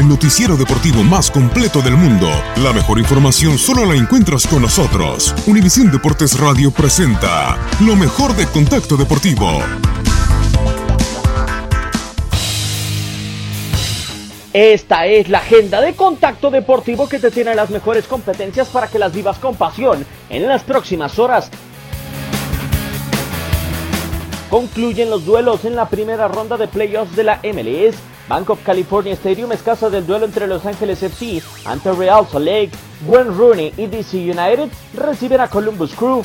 El noticiero deportivo más completo del mundo. La mejor información solo la encuentras con nosotros. Univisión Deportes Radio presenta lo mejor de Contacto Deportivo. Esta es la agenda de Contacto Deportivo que te tiene las mejores competencias para que las vivas con pasión en las próximas horas. Concluyen los duelos en la primera ronda de playoffs de la MLS Bank of California Stadium es casa del duelo entre Los Ángeles FC ante Real Salt Lake. Gwen Rooney y DC United reciben a Columbus Crew.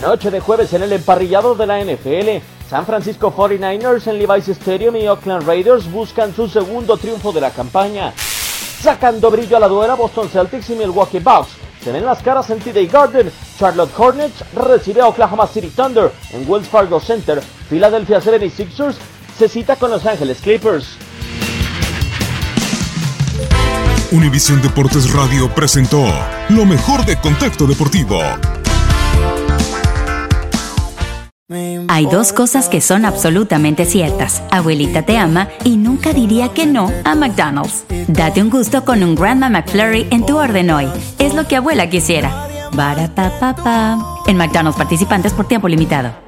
Noche de jueves en el emparrillado de la NFL. San Francisco 49ers en Levi's Stadium y Oakland Raiders buscan su segundo triunfo de la campaña. Sacando brillo a la duela, Boston Celtics y Milwaukee Bucks se ven las caras en TD Garden. Charlotte Hornets recibe a Oklahoma City Thunder en Wells Fargo Center. Philadelphia 76ers se cita con Los Ángeles Clippers. Univisión Deportes Radio presentó lo mejor de Contacto Deportivo. Hay dos cosas que son absolutamente ciertas. Abuelita te ama y nunca diría que no a McDonald's. Date un gusto con un Grandma McFlurry en tu orden hoy. Es lo que abuela quisiera. Barata En McDonald's participantes por tiempo limitado.